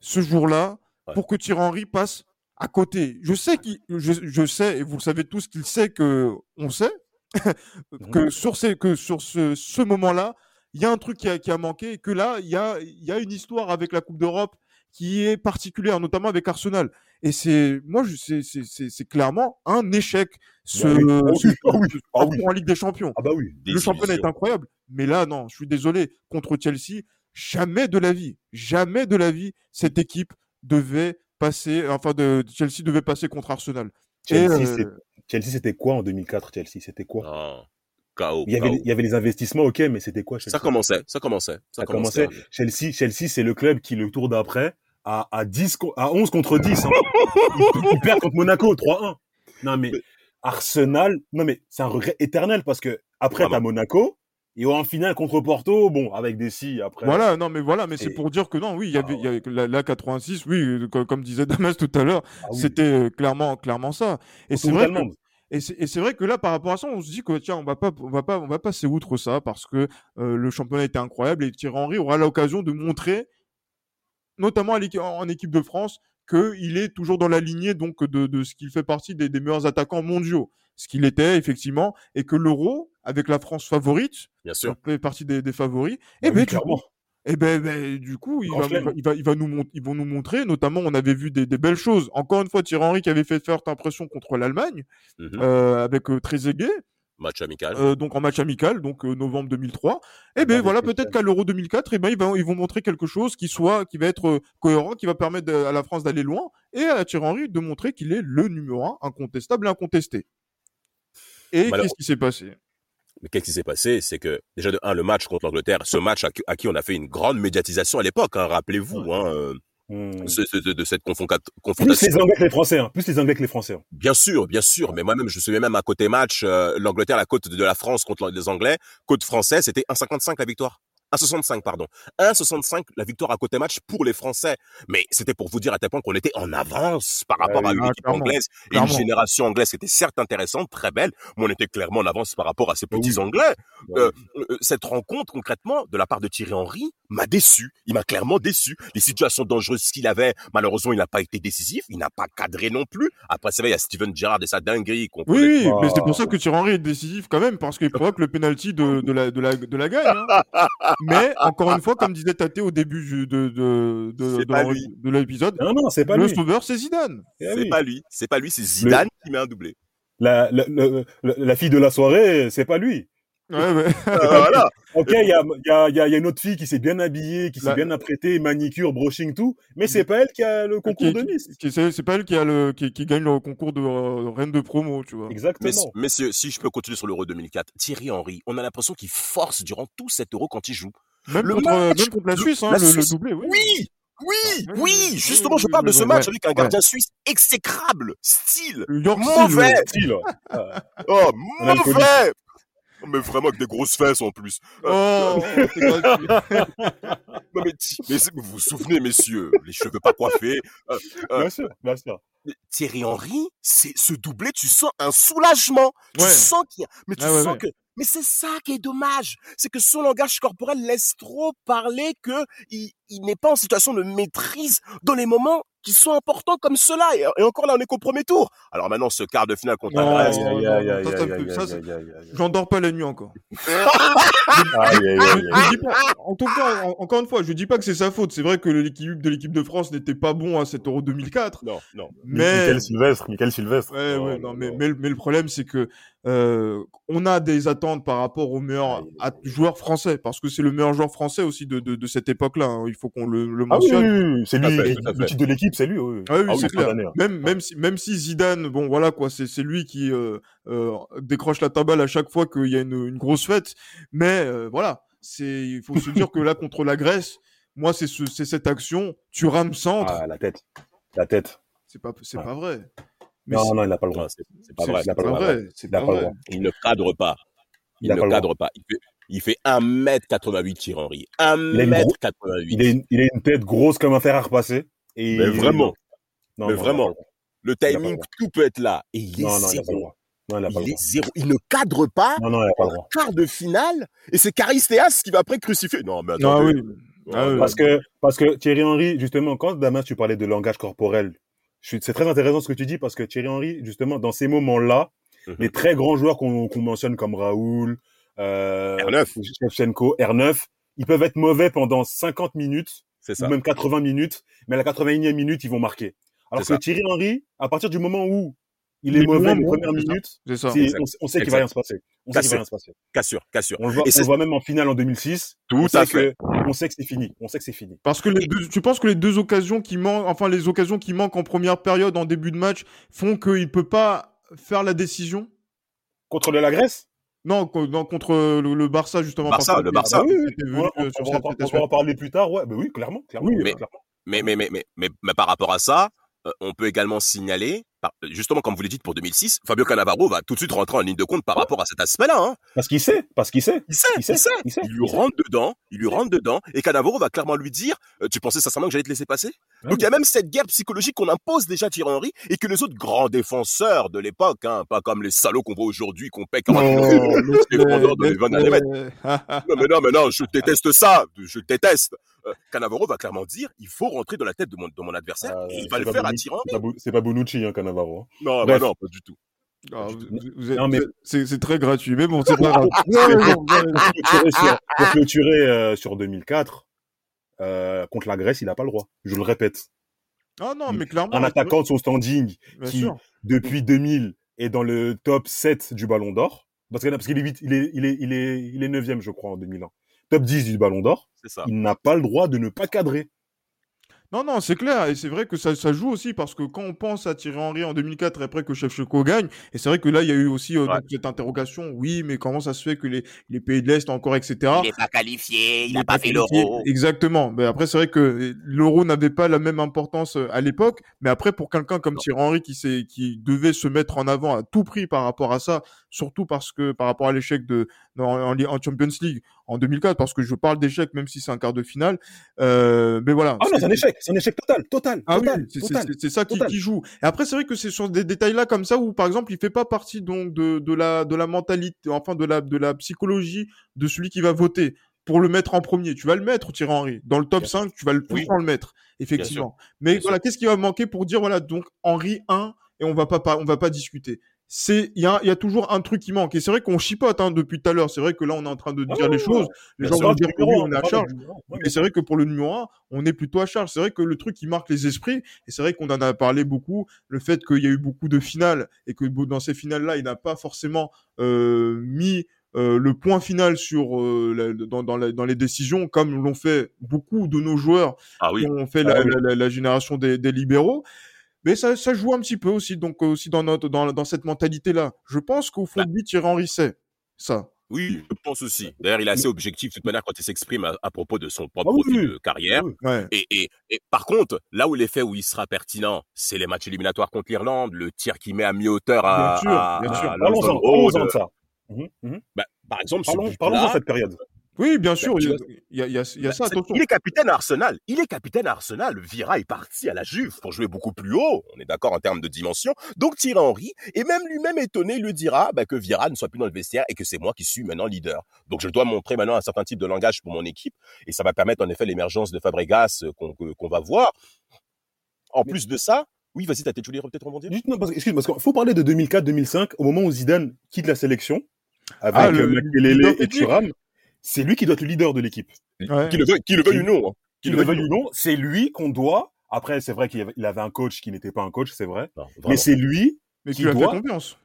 ce jour-là pour que Thierry Henry passe à côté? Je sais qu'il, je, sais, et vous le savez tous, qu'il sait que on sait que sur ces, que sur ce, ce moment-là, il y a un truc qui a, qui a, manqué et que là, il y a, il y a une histoire avec la Coupe d'Europe qui est particulière, notamment avec Arsenal. Et c'est, moi, c'est, c'est, clairement un échec. Ce, en Ligue des Champions. Ah bah oui. Le championnat est incroyable, mais là, non, je suis désolé. Contre Chelsea, jamais de la vie, jamais de la vie, cette équipe devait passer, enfin, de, Chelsea devait passer contre Arsenal. Chelsea, euh, c'était quoi en 2004 Chelsea, c'était quoi? Il, y avait, il y avait les investissements, ok, mais c'était quoi Ça commençait, ça commençait. Ça, commençait. Chelsea, Chelsea c'est le club qui, le tour d'après, à, à, 10, à 11 contre 10. Hein. il, perd contre Monaco 3-1. Non, mais Arsenal, non, mais c'est un regret éternel parce que après, t'as Monaco, et en finale contre Porto, bon, avec des si après. Voilà, non, mais voilà, mais c'est pour dire que non, oui, il y avait, ah y avait la, 86, oui, comme, disait Damas tout à l'heure, ah c'était euh, clairement, clairement ça. Et c'est vrai. Que, et c'est vrai que là, par rapport à ça, on se dit que tiens, on va pas, on va pas, on va passer outre ça parce que euh, le championnat était incroyable et Thierry Henry aura l'occasion de montrer, notamment en équipe de France, qu'il est toujours dans la lignée donc de, de ce qu'il fait partie des, des meilleurs attaquants mondiaux, ce qu'il était effectivement, et que l'Euro avec la France favorite, bien sûr, fait partie des, des favoris, et eh ben, clairement. Et eh ben, ben, du coup, il va, il va, il va, nous, ils vont nous montrer, notamment, on avait vu des, des, belles choses. Encore une fois, Thierry Henry qui avait fait forte impression contre l'Allemagne, mmh euh, avec euh, Trezeguet. Match amical. Euh, donc en match amical, donc euh, novembre 2003. Et eh ben voilà, peut-être qu'à l'Euro 2004, et ben ils vont, ils vont montrer quelque chose qui soit, qui va être euh, cohérent, qui va permettre à la France d'aller loin, et à Thierry Henry de montrer qu'il est le numéro un, incontestable et incontesté. Et qu'est-ce qui s'est passé? Mais qu'est-ce qui s'est passé? C'est que déjà de un, le match contre l'Angleterre, ce match à, qui on a fait une grande médiatisation à l'époque, hein, rappelez-vous. Hein, euh, mmh. de, cette confrontation. Plus les Anglais que les Français, hein. plus les Anglais que les Français. Hein. Bien sûr, bien sûr. Mais moi-même, je me souviens même à côté match, euh, l'Angleterre, la côte de la France contre les Anglais, côte française, c'était 1,55 la victoire. 1,65 pardon. 1,65 la victoire à côté match pour les Français. Mais c'était pour vous dire à tel point qu'on était en avance par rapport à une équipe anglaise et une génération anglaise qui était certes intéressante, très belle, mais on était clairement en avance par rapport à ces petits Anglais. Euh, euh, cette rencontre concrètement de la part de Thierry Henry m'a déçu. Il m'a clairement déçu. Les situations dangereuses qu'il avait, malheureusement, il n'a pas été décisif. Il n'a pas cadré non plus. Après, c'est vrai, il y a Steven Gerrard et sa dinguerie. Oui, mais c'est pour ça que Thierry Henry est décisif quand même parce qu'il provoque le penalty de, de, la, de, la, de la gagne. Hein. Mais encore une fois, comme disait Tate au début de, de, de, de l'épisode, non, non, c'est pas le lui. sauveur, c'est Zidane. Eh c'est pas lui. C'est pas lui, c'est Zidane qui met un doublé. La, la, la, la, fille de la soirée, c'est pas lui. Ouais, ouais. Euh, voilà. ok, il y a, y, a, y a une autre fille qui s'est bien habillée, qui s'est bien apprêtée, manicure, brushing, tout, mais c'est pas elle qui a le concours de Nice. C'est pas elle qui a le qui, qui gagne le concours de euh, reine de promo, tu vois. Exactement. messieurs, si je peux continuer sur l'Euro 2004, Thierry Henry, on a l'impression qu'il force durant tout cet Euro quand il joue. Même, contre, même contre la Suisse, hein, le, doublé, oui. Oui, Oui, oui, justement, je parle de ce match avec un gardien suisse exécrable, style, mauvais, style. oh, mauvais. Mais vraiment avec des grosses fesses en plus. Oh, mais, mais, vous vous souvenez, messieurs, les cheveux pas coiffés. Euh, euh, bien sûr, bien sûr. Thierry Henry, c'est ce doublé, tu sens un soulagement. Tu sens qu'il y a, mais tu ah sens que mais c'est ça qui est dommage, c'est que son langage corporel laisse trop parler que il, il n'est pas en situation de maîtrise dans les moments qui sont importants comme cela. Et, encore là, on est qu'au premier tour. Alors maintenant, ce quart de finale contre la Grèce. J'en dors pas la nuit encore. en tout cas, encore une fois, je dis pas que c'est sa faute. C'est vrai que l'équipe de l'équipe de France n'était pas bon à cet Euro 2004. Non, non. Mais Michael Sylvestre, Michael Sylvestre. Ouais, ouais, non, mais, mais, le problème, c'est que euh, on a des attentes par rapport aux meilleurs joueurs français, parce que c'est le meilleur joueur français aussi de, de, de cette époque-là. Hein. Il faut qu'on le, le mentionne. Ah oui, c'est lui, le titre de l'équipe, c'est lui. Oui. Ah oui, ah c'est clair. Même, même, si, même si Zidane, bon voilà quoi, c'est lui qui euh, euh, décroche la tabale à chaque fois qu'il y a une, une, grosse fête. Mais euh, voilà, c'est il faut se dire que là contre la Grèce, moi c'est ce, cette action, tu rames centre. Ah, la tête, la tête. C'est pas, c'est pas vrai. Mais non, non, il n'a pas le droit. C'est pas vrai. C'est pas vrai. Il, pas vrai. il ne cadre pas. Il, il ne cadre pas. Il fait, il fait 1m88 Thierry Henry. 1m88. Il, a une, il a une tête grosse comme un fer à repasser. Et mais vraiment. Non, mais vraiment. Le timing, tout peut être là. Et il est non, non, zéro. Il, non, il, il est zéro. Il ne cadre pas. Non, non, il a pas le droit. Quart de finale. Et c'est Caristéas qui va après crucifier. Non, mais attends. Ah, oui. Ah, oui. Parce que, parce que Thierry Henry, justement, quand Damas, tu parlais de langage corporel, c'est très intéressant ce que tu dis parce que Thierry Henry, justement, dans ces moments-là, mm -hmm. les très grands joueurs qu'on qu mentionne comme Raoul, euh, R9, Shevchenko, R9, ils peuvent être mauvais pendant 50 minutes, ou même 80 minutes, mais à la 81e minute, ils vont marquer. Alors que ça. Thierry Henry, à partir du moment où il est, mauvais les premières minutes, ça. Ça. On, on, sait qu'il va rien se passer. On sait qu'il va rien se passer. Cassure, cassure. On le voit, on le voit même en finale en 2006. Tout à fait. Que, on sait que c'est fini. On sait que c'est fini. Parce que les deux, tu penses que les deux occasions qui manquent, enfin les occasions qui manquent en première période, en début de match, font qu'il peut pas faire la décision? Contre la Grèce? Non, non, contre le, le, Barça justement. Barça, le Barça. Ah, oui, oui. Venu, on, euh, on, va, on, va, en parler plus tard. Ouais, bah oui, clairement, clairement. Oui, mais, clairement. Mais, mais, mais, mais, mais, mais, par rapport à ça, euh, on peut également signaler justement, comme vous l'avez dit pour 2006, Fabio Cannavaro va tout de suite rentrer en ligne de compte par rapport à cet aspect-là. Hein. Parce qu'il sait, parce qu'il sait. Il sait, il sait, il sait. Il, sait, il lui rentre dedans, il lui rentre dedans, et Cannavaro va clairement lui dire, euh, tu pensais sincèrement que j'allais te laisser passer? Ouais. Donc il y a même cette guerre psychologique qu'on impose déjà à Thierry Henry, et que les autres grands défenseurs de l'époque, hein, pas comme les salauds qu'on voit aujourd'hui, qu'on paie 40 les vendeurs de Van Non mais non, mais non, je déteste ça, je déteste. Euh, Cannavaro va clairement dire, il faut rentrer dans la tête de mon, de mon adversaire, euh, et il va le faire à Thierry Henry. C'est pas Bonucci, hein, Cannavaro. Non, bah non, pas du tout. Vous, vous êtes, non, mais... c'est très gratuit, mais bon, c'est pas grave. pour clôturer euh, sur 2004, euh, contre la Grèce, il n'a pas le droit. Je le répète. Ah non, mais clairement. Un attaquant de son standing Bien qui, sûr. depuis 2000, est dans le top 7 du Ballon d'Or. Parce qu'il parce est, il est, il est, il est, il est 9e, je crois, en 2001. Top 10 du Ballon d'Or. Il n'a pas le droit de ne pas cadrer. Non, non, c'est clair. Et c'est vrai que ça, ça, joue aussi parce que quand on pense à Thierry Henry en 2004 après que Shevchenko gagne, et c'est vrai que là, il y a eu aussi euh, ouais. cette interrogation. Oui, mais comment ça se fait que les, les pays de l'Est encore, etc. Il n'est pas qualifié, il n'a pas, pas fait l'euro. Exactement. Mais après, c'est vrai que l'euro n'avait pas la même importance euh, à l'époque. Mais après, pour quelqu'un comme non. Thierry Henry qui, qui devait se mettre en avant à tout prix par rapport à ça, surtout parce que par rapport à l'échec de en, en, Champions League en 2004, parce que je parle d'échec même si c'est un quart de finale. Euh, mais voilà. Ah non, c'est un échec, c'est un échec total, total. Ah total, oui, c'est ça qui, qui, joue. Et après, c'est vrai que c'est sur des détails là comme ça où, par exemple, il fait pas partie donc de, de la de la mentalité, enfin de la de la psychologie de celui qui va voter pour le mettre en premier. Tu vas le mettre, Thierry Henry. Dans le top Bien 5, tu vas le, oui. le mettre, effectivement. Mais Bien voilà, qu'est-ce qui va manquer pour dire, voilà, donc Henry 1, et on va pas, on va pas discuter c'est il y a, y a, toujours un truc qui manque. Et c'est vrai qu'on chipote hein, depuis tout à l'heure. C'est vrai que là on est en train de dire ah, les choses. les gens vont dire que oui, on est à charge. mais c'est vrai que pour le numéro 1 on est plutôt à charge. C'est vrai que le truc qui marque les esprits et c'est vrai qu'on en a parlé beaucoup le fait qu'il y a eu beaucoup de finales et que dans ces finales là il n'a pas forcément euh, mis euh, le point final sur euh, la, dans, dans, la, dans, les décisions, comme l'ont fait beaucoup de nos joueurs ah oui. qui ont fait ah, la, oui. la, génération des, des libéraux mais ça, ça joue un petit peu aussi, donc aussi dans notre dans, dans cette mentalité là. Je pense qu'au fond de lui, Thierry Henry sait ça. Oui, je pense aussi. D'ailleurs, il est assez objectif de toute manière quand il s'exprime à, propos de son propre ah profil de carrière. Et, et, et, par contre, là où l'effet où il sera pertinent, c'est les matchs éliminatoires contre l'Irlande, le tir qui met à mi-hauteur à. Bien sûr, bien sûr. Parlons-en de ça. Mmh, mmh. Bah, par exemple, parlons, de cette période. Oui, bien sûr, il y a, il y a, ça. Il est capitaine à Arsenal. Il est capitaine à Arsenal. Vira est parti à la Juve pour jouer beaucoup plus haut. On est d'accord en termes de dimension. Donc Thierry Henry est même lui-même étonné, il lui dira bah, que Vira ne soit plus dans le vestiaire et que c'est moi qui suis maintenant leader. Donc je dois montrer maintenant un certain type de langage pour mon équipe et ça va permettre en effet l'émergence de Fabregas euh, qu'on va voir. En plus de ça, oui, vas-y, t'as peut-être rebondir? Juste, parce, excuse-moi, parce qu'il faut parler de 2004-2005, au moment où Zidane quitte la sélection, avec ah, le, euh, et Thuram c'est lui qui doit être le leader de l'équipe. Qui le veuille, qui le veuille ou non. Hein. Qui, le veuille ou non, c'est lui qu'on doit. Après, c'est vrai qu'il avait un coach qui n'était pas un coach, c'est vrai. mais c'est lui mais qui doit. Fait confiance.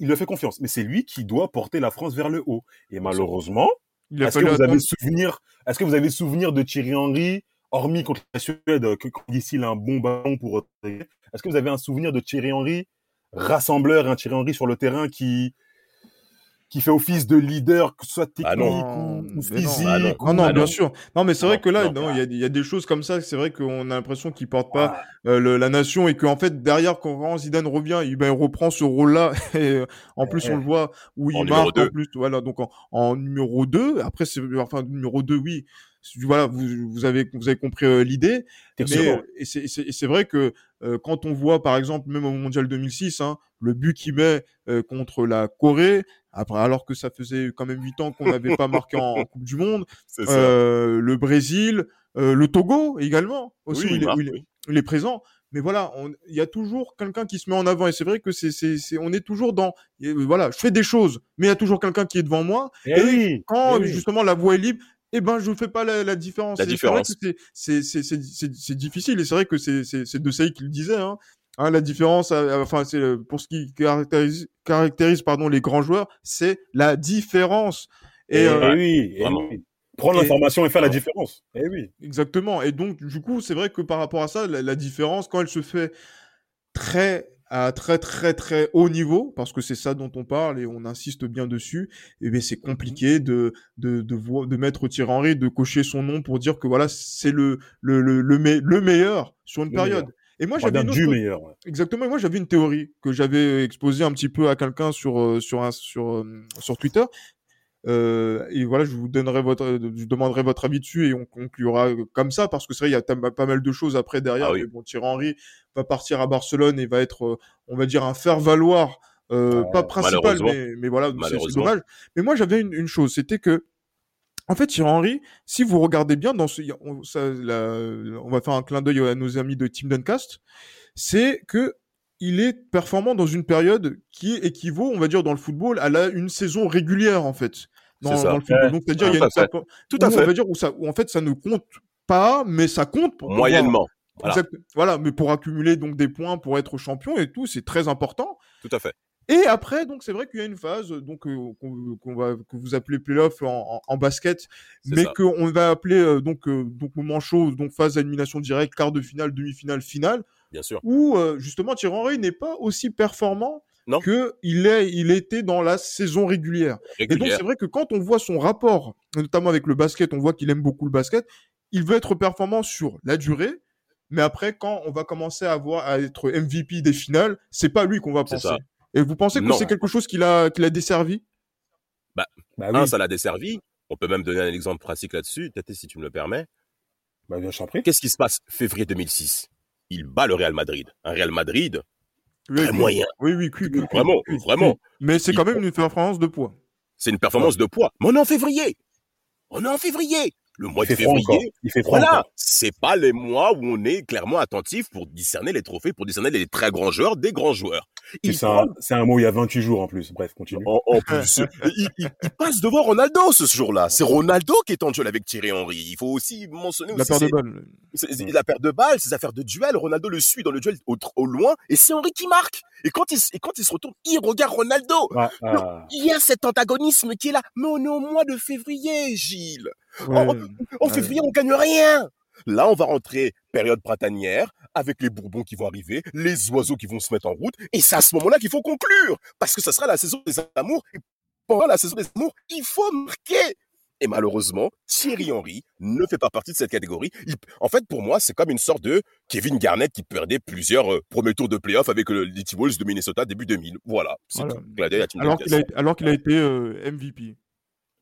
Il lui a fait confiance, mais c'est lui qui doit porter la France vers le haut. Et malheureusement, est-ce que vous avez souvenir Est-ce que vous avez souvenir de Thierry Henry, hormis contre la Suède, que d'ici il a un bon ballon pour Est-ce que vous avez un souvenir de Thierry Henry, rassembleur, un Thierry Henry sur le terrain qui qui fait office de leader, que ce soit ah technique ou, physique. Non, non, non, bien sûr. Non, mais c'est vrai que là, il y, a, des choses comme ça. C'est vrai qu'on a l'impression qu'il porte pas ah. euh, la nation et qu'en fait derrière, quand Zidane revient, il, ben, reprend ce rôle-là. Et en plus, on le voit où il marque en plus. Voilà, donc en, numéro 2. Après, c'est enfin numéro 2, oui voilà, vous, vous, avez vous avez compris euh, l'idée. Mais et c'est vrai que euh, quand on voit par exemple même au mondial 2006, hein, le but qu'il met contre la Corée, après, alors que ça faisait quand même 8 ans qu'on n'avait pas marqué en, Coupe du Monde. Euh, le Brésil, euh, le Togo également, aussi, il, est, présent. Mais voilà, il y a toujours quelqu'un qui se met en avant. Et c'est vrai que c'est, c'est, on est toujours dans, voilà, je fais des choses, mais il y a toujours quelqu'un qui est devant moi. Eh et, quand eh justement la voie est libre, eh ben je fais pas la, différence. La différence. C'est, c'est, c'est, difficile et c'est vrai que c'est, c'est, De Saï qui le disait. Hein. Hein, la différence, euh, enfin, c'est euh, pour ce qui caractérise, caractérise pardon les grands joueurs, c'est la différence. Et, euh, oui, prendre l'information et faire la différence. Et oui. Exactement. Et donc, du coup, c'est vrai que par rapport à ça, la, différence, quand elle se fait très à très très très haut niveau, parce que c'est ça dont on parle et on insiste bien dessus, et eh bien c'est compliqué de de, de, de mettre Thierry Henry, de cocher son nom pour dire que voilà c'est le le, le, le, meilleur sur une période. Et moi, j'avais une autre... meilleur. Exactement. moi, j'avais une théorie que j'avais exposée un petit peu à quelqu'un sur euh, sur un, sur euh, sur Twitter. Euh, et voilà, je vous donnerai votre, je demanderai votre avis dessus et on conclura comme ça parce que c'est vrai, il y a pas mal de choses après derrière. Ah bon, Thierry Henry va partir à Barcelone et va être, euh, on va dire, un faire valoir, euh, pas principal, mais, mais voilà, c'est dommage. Mais moi, j'avais une, une chose, c'était que en fait, Thierry Henry, si vous regardez bien dans ce, on, ça, on va faire un clin d'œil à nos amis de Team Duncast, c'est que il est performant dans une période qui équivaut, on va dire, dans le football, à la, une saison régulière, en fait. Dans, dans le football. Donc, c'est-à-dire, il y a une, tout à fait. On va dire où ça, où en fait, ça ne compte pas, mais ça compte pour moyennement. Voilà. voilà. mais pour accumuler donc des points, pour être champion et tout, c'est très important. Tout à fait. Et après, donc c'est vrai qu'il y a une phase donc euh, qu'on va que vous appelez playoff en, en, basket, mais qu'on va appeler euh, donc euh, donc moment chaud, donc phase d'élimination directe, quart de finale, demi-finale, finale. Bien sûr. Où justement Thierry Henry n'est pas aussi performant que il est il était dans la saison régulière. Et donc c'est vrai que quand on voit son rapport, notamment avec le basket, on voit qu'il aime beaucoup le basket. Il veut être performant sur la durée, mais après quand on va commencer à voir à être MVP des finales, c'est pas lui qu'on va penser. Et vous pensez que c'est quelque chose qui l'a, qui l'a desservi? Bah, bah un, ça l'a desservi. On peut même donner un exemple pratique là-dessus, peut-être si tu me le permets. Bah, bien, prie. Qu'est-ce qui se passe février 2006 Il bat le Real Madrid. Un Real Madrid très moyen. Oui, oui, Vraiment, vraiment. Mais c'est quand même une performance de poids. C'est une performance de poids. Mais on est en février. On est en février le mois de février. Il fait voilà, c'est pas les mois où on est clairement attentif pour discerner les trophées, pour discerner les très grands joueurs des grands joueurs. C'est un, un, mot il y a 28 jours en plus. Bref, continue. En, plus, il, il, passe devant Ronaldo ce jour-là. C'est Ronaldo qui est en duel avec Thierry Henry. Il faut aussi mentionner la paire de balles. La paire de balles, ses affaires de duel. Ronaldo le suit dans le duel au, au loin et c'est Henry qui marque. Et quand il, et quand il se retourne, il regarde Ronaldo. Il y a cet antagonisme qui est là. Mais on est au mois de février, Gilles. En, février, on gagne rien. Là, on va rentrer période printanière avec les Bourbons qui vont arriver, les oiseaux qui vont se mettre en route, et c'est à ce moment-là qu'il faut conclure, parce que ça sera la saison des amours. pendant la saison des amours, il faut marquer. Et malheureusement, Thierry Henry ne fait pas partie de cette catégorie. en fait, pour moi, c'est comme une sorte de Kevin Garnett qui perdait plusieurs euh, premiers tours de playoff avec le, les T-Wolves de Minnesota début 2000. Voilà. Alors qu'il a, alors qu'il a été euh, MVP.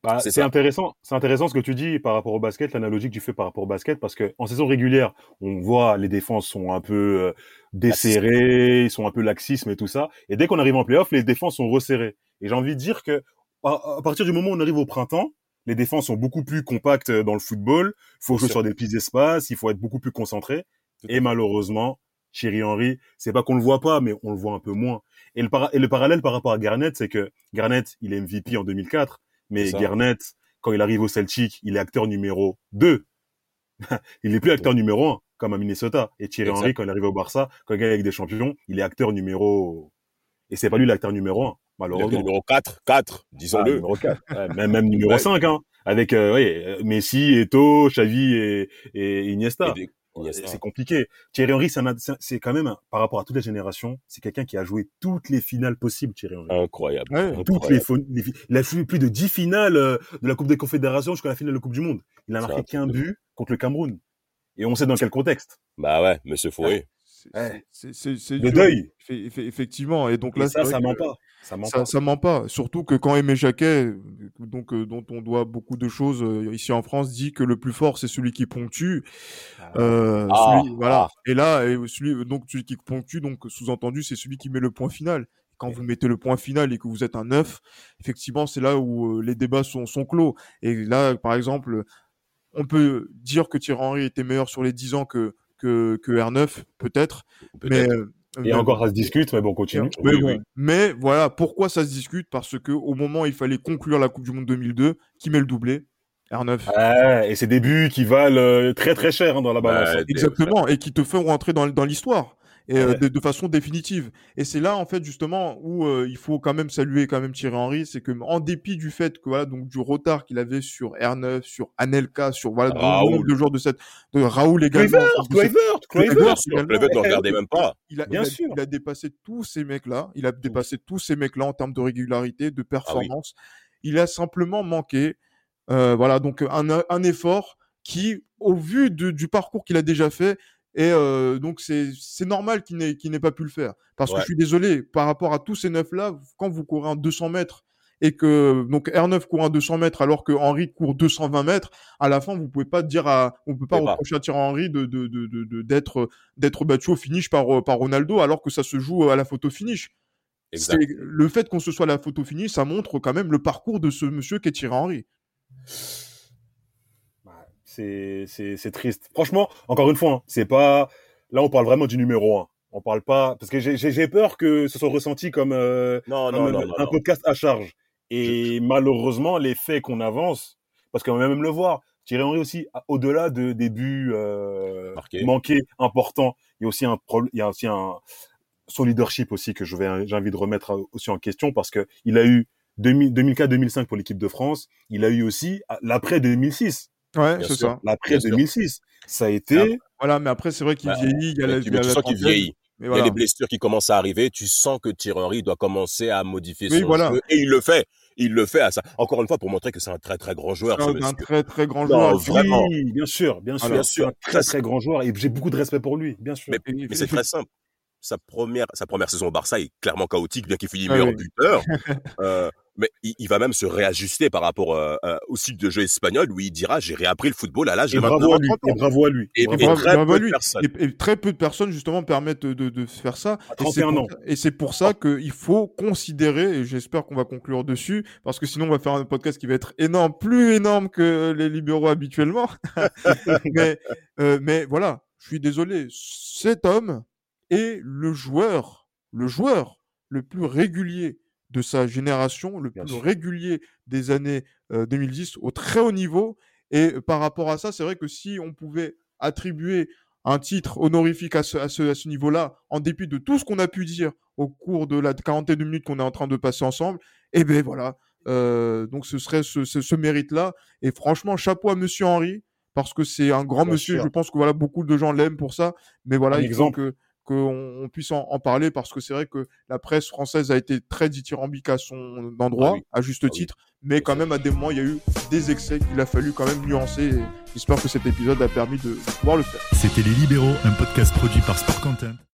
Bah, c'est intéressant, c'est intéressant ce que tu dis par rapport au basket, l'analogie que tu fais par rapport au basket, parce que en saison régulière, on voit les défenses sont un peu euh, desserrées, ils sont un peu laxisme et tout ça, et dès qu'on arrive en playoff, les défenses sont resserrées. Et j'ai envie de dire que à, partir du moment où on arrive au printemps, les défenses sont beaucoup plus compactes dans le football. Il faut jouer sur des petits espaces, il faut être beaucoup plus concentré. Et malheureusement, Thierry Henry, c'est pas qu'on le voit pas, mais on le voit un peu moins. Et le, et le parallèle par rapport à Garnett, c'est que Garnett, il est MVP en 2004, mais Garnett, quand il arrive au Celtic, il est acteur numéro 2. il n'est plus acteur numéro 1, comme à Minnesota. Et Thierry Henry, quand il arrive au Barça, quand il gagne avec des champions, il est acteur numéro... Et c'est pas lui l'acteur numéro 1, malheureusement. Numéro 4, 4, disons-le. Ah, numéro 4. même, même numéro 5, hein. Avec euh, Messi, Eto, Xavi et, et Iniesta c'est compliqué. Thierry Henry, c'est quand même, par rapport à toutes les générations, c'est quelqu'un qui a joué toutes les finales possibles, Thierry Henry. Incroyable. Toutes Les, il a joué plus de 10 finales euh, de la Coupe des Confédérations jusqu'à la finale de la Coupe du Monde. Il a marqué qu'un but contre le Cameroun. Et on sait dans quel contexte. Bah ouais, monsieur Fouet. C'est le deuil. Effectivement. Et donc là, ça, ça ment pas. Ça ment, ça, ment pas. Surtout que quand Aimé Jacquet, donc, euh, dont on doit beaucoup de choses euh, ici en France, dit que le plus fort, c'est celui qui ponctue. Ah. Euh, ah. voilà. Ah. Et là, celui, donc, celui qui ponctue, donc, sous-entendu, c'est celui qui met le point final. Quand vous mettez le point final et que vous êtes un neuf, effectivement, c'est là où les débats sont, sont clos. Et là, par exemple, on peut dire que Thierry Henry était meilleur sur les 10 ans que que, que R9, peut-être. mais euh, et encore, ça se discute, mais bon, continue. Mais, mais voilà, pourquoi ça se discute? Parce que au moment où il fallait conclure la Coupe du Monde 2002, qui met le doublé R9. et c'est des buts qui valent euh, très très cher hein, dans la balance. Exactement, et qui te font rentrer dans, dans l'histoire et euh, de, de, façon définitive. Et c'est là en fait justement où euh, il faut quand même saluer quand même Thierry Henry, c'est que en dépit du fait que voilà donc du retard qu'il avait sur R9, sur Anelka, sur voilà de joueurs de cette de Raoul également. Kluivert, Kluivert, Kluivert, ne regardez même pas. Il a, Bien il a, sûr. il a dépassé tous ces mecs là, il a dépassé tous ces mecs là en termes de régularité, de ah performance. Il a simplement manqué euh, voilà donc un, un effort qui, au vu de, du parcours qu'il a déjà fait, et euh, donc, c'est normal qu'il n'ait pas pu le faire. Parce que je suis désolé, par rapport à tous ces neufs-là, quand vous courez un 200 mètres et que donc R9 court un 200 mètres alors que Henry court 220 mètres, à la fin, vous pouvez pas dire à, on peut pas reprocher à Thierry Henry de, de, de, d'être, d'être battu au finish par, par Ronaldo alors que ça se joue à la photo finish. Le fait qu'on se soit à la photo finish, ça montre quand même le parcours de ce monsieur qui est Thierry Henry c'est triste. Franchement, encore une fois, hein, c'est pas là on parle vraiment du numéro un. On parle pas parce que j'ai peur que ce soit ressenti comme, euh, un, podcast à charge. Et malheureusement, les faits qu'on avance, parce qu'on va même le voir, Thierry Henry aussi, au-delà de débuts euh, manqués importants, il y a aussi un il y a aussi un son leadership aussi que je vais j'ai envie de remettre aussi en question parce que il a eu 2004-2005 pour l'équipe de France, il a eu aussi l'après 2006 Ouais, c'est ça. L'après 2006, ça a été. Voilà, mais après, c'est vrai qu'il bah, vieillit. Il y a la, tu, sens qu'il vieillit. il y a les blessures qui commencent à arriver. Tu sens que Thierry doit commencer à modifier son jeu. Et il le fait. Il le fait à ça. Encore une fois, pour montrer que c'est un très très grand joueur. C'est un très très grand joueur. vraiment. Oui, bien sûr, bien sûr. bien sûr. Un très très grand joueur. Et j'ai beaucoup de respect pour lui, bien sûr. Mais, c'est très simple. Sa première, sa première saison au Barça est clairement chaotique, bien qu'il finisse meilleur buteur. euh, mais il, va même se réajuster par rapport euh, euh, au cycle de jeu espagnol où il dira j'ai réappris le football à l'âge de bravo à lui, Et bravo à lui. Et, très peu de personnes. Et, très peu de personnes justement permettent de, de faire ça. À 31 ans. Et c'est pour ça qu'il faut considérer, et j'espère qu'on va conclure dessus, parce que sinon on va faire un podcast qui va être énorme, plus énorme que les libéraux habituellement. mais, euh, mais voilà, je suis désolé, cet homme est le joueur, le joueur le plus régulier de sa génération, le plus régulier des années 2010 au très haut niveau. Et par rapport à ça, c'est vrai que si on pouvait attribuer un titre honorifique à ce, à ce, niveau-là, en dépit de tout ce qu'on a pu dire au cours de la quarantaine de minutes qu'on est en train de passer ensemble, eh ben voilà. donc ce serait ce, ce, mérite-là. Et franchement, chapeau à Monsieur Henry parce que c'est un grand monsieur. Je pense que voilà beaucoup de gens l'aiment pour ça. Mais voilà, il faut que qu'on puisse en, parler parce que c'est vrai que la presse française a été très dithyrambique à son endroit, ah à juste ah titre, mais quand même à des moments il y a eu des excès qu'il a fallu quand même nuancer. J'espère que cet épisode a permis de pouvoir le faire. C'était Les Libéraux, un podcast produit par Sport Content.